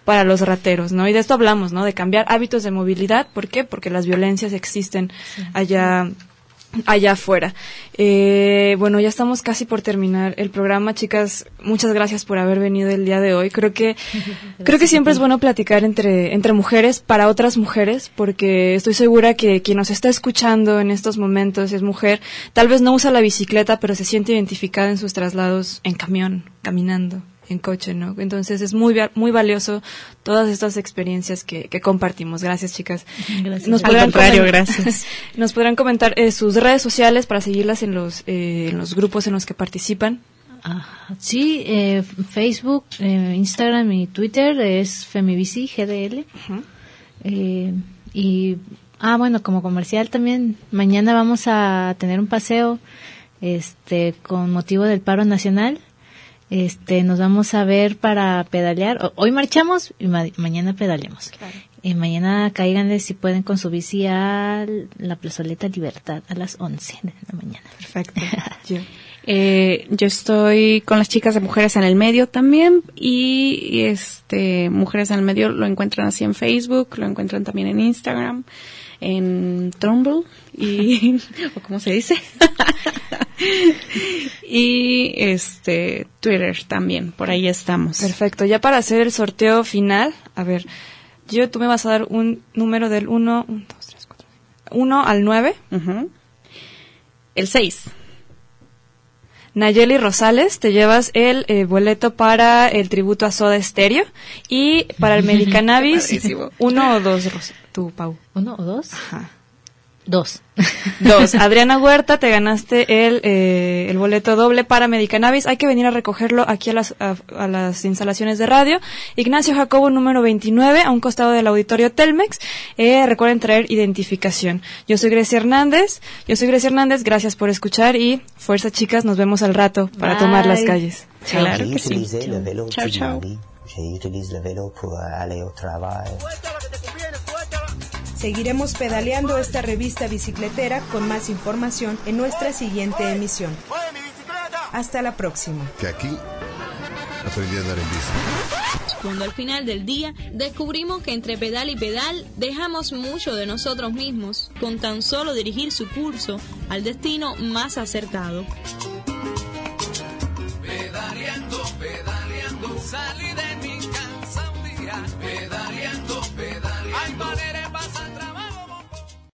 para los rateros, ¿no? Y de esto hablamos, ¿no? De cambiar hábitos de movilidad, ¿por qué? Porque las violencias existen allá allá afuera. Eh, bueno, ya estamos casi por terminar el programa, chicas. Muchas gracias por haber venido el día de hoy. Creo que creo que siempre es bueno platicar entre entre mujeres para otras mujeres, porque estoy segura que quien nos está escuchando en estos momentos es mujer. Tal vez no usa la bicicleta, pero se siente identificada en sus traslados en camión, caminando en coche, ¿no? Entonces es muy, muy valioso todas estas experiencias que, compartimos. Gracias, chicas. Gracias. Nos Al contrario, gracias. Nos podrán comentar eh, sus redes sociales para seguirlas en los, eh, en los grupos en los que participan. sí, eh, Facebook, Instagram y Twitter es Femibici GDL. y, ah, bueno, como comercial también, mañana vamos a tener un paseo este con motivo del paro nacional este, nos vamos a ver para pedalear. Hoy marchamos y mañana pedaleamos. Y mañana cáiganle si pueden con su bici a la plazoleta Libertad a las 11 de la mañana. Perfecto. yo. Eh, yo estoy con las chicas de Mujeres en el Medio también y, este Mujeres en el Medio lo encuentran así en Facebook, lo encuentran también en Instagram, en Trumbull y o cómo se dice. Y este Twitter también por ahí estamos. Perfecto ya para hacer el sorteo final a ver yo tú me vas a dar un número del 1 1 2 3 4 1 al 9 el 6 Nayeli Rosales, te llevas el eh, boleto para el tributo a Soda Stereo y para el Medicannabis, uno o dos, tú, Pau. ¿Uno o dos? Ajá. Dos. Dos. Adriana Huerta, te ganaste el, eh, el boleto doble para Medicannabis. Hay que venir a recogerlo aquí a las, a, las instalaciones de radio. Ignacio Jacobo, número 29, a un costado del auditorio Telmex. Eh, recuerden traer identificación. Yo soy Grecia Hernández. Yo soy Grecia Hernández. Gracias por escuchar y fuerza, chicas. Nos vemos al rato para tomar las calles. Claro que sí. Chao, chao. Seguiremos pedaleando esta revista bicicletera con más información en nuestra siguiente emisión. Hasta la próxima. Que aquí aprendí a andar en bici. Cuando al final del día descubrimos que entre pedal y pedal dejamos mucho de nosotros mismos con tan solo dirigir su curso al destino más acertado. Pedaleando, pedaleando, salí de mi casa un día. Pedaleando, pedaleando.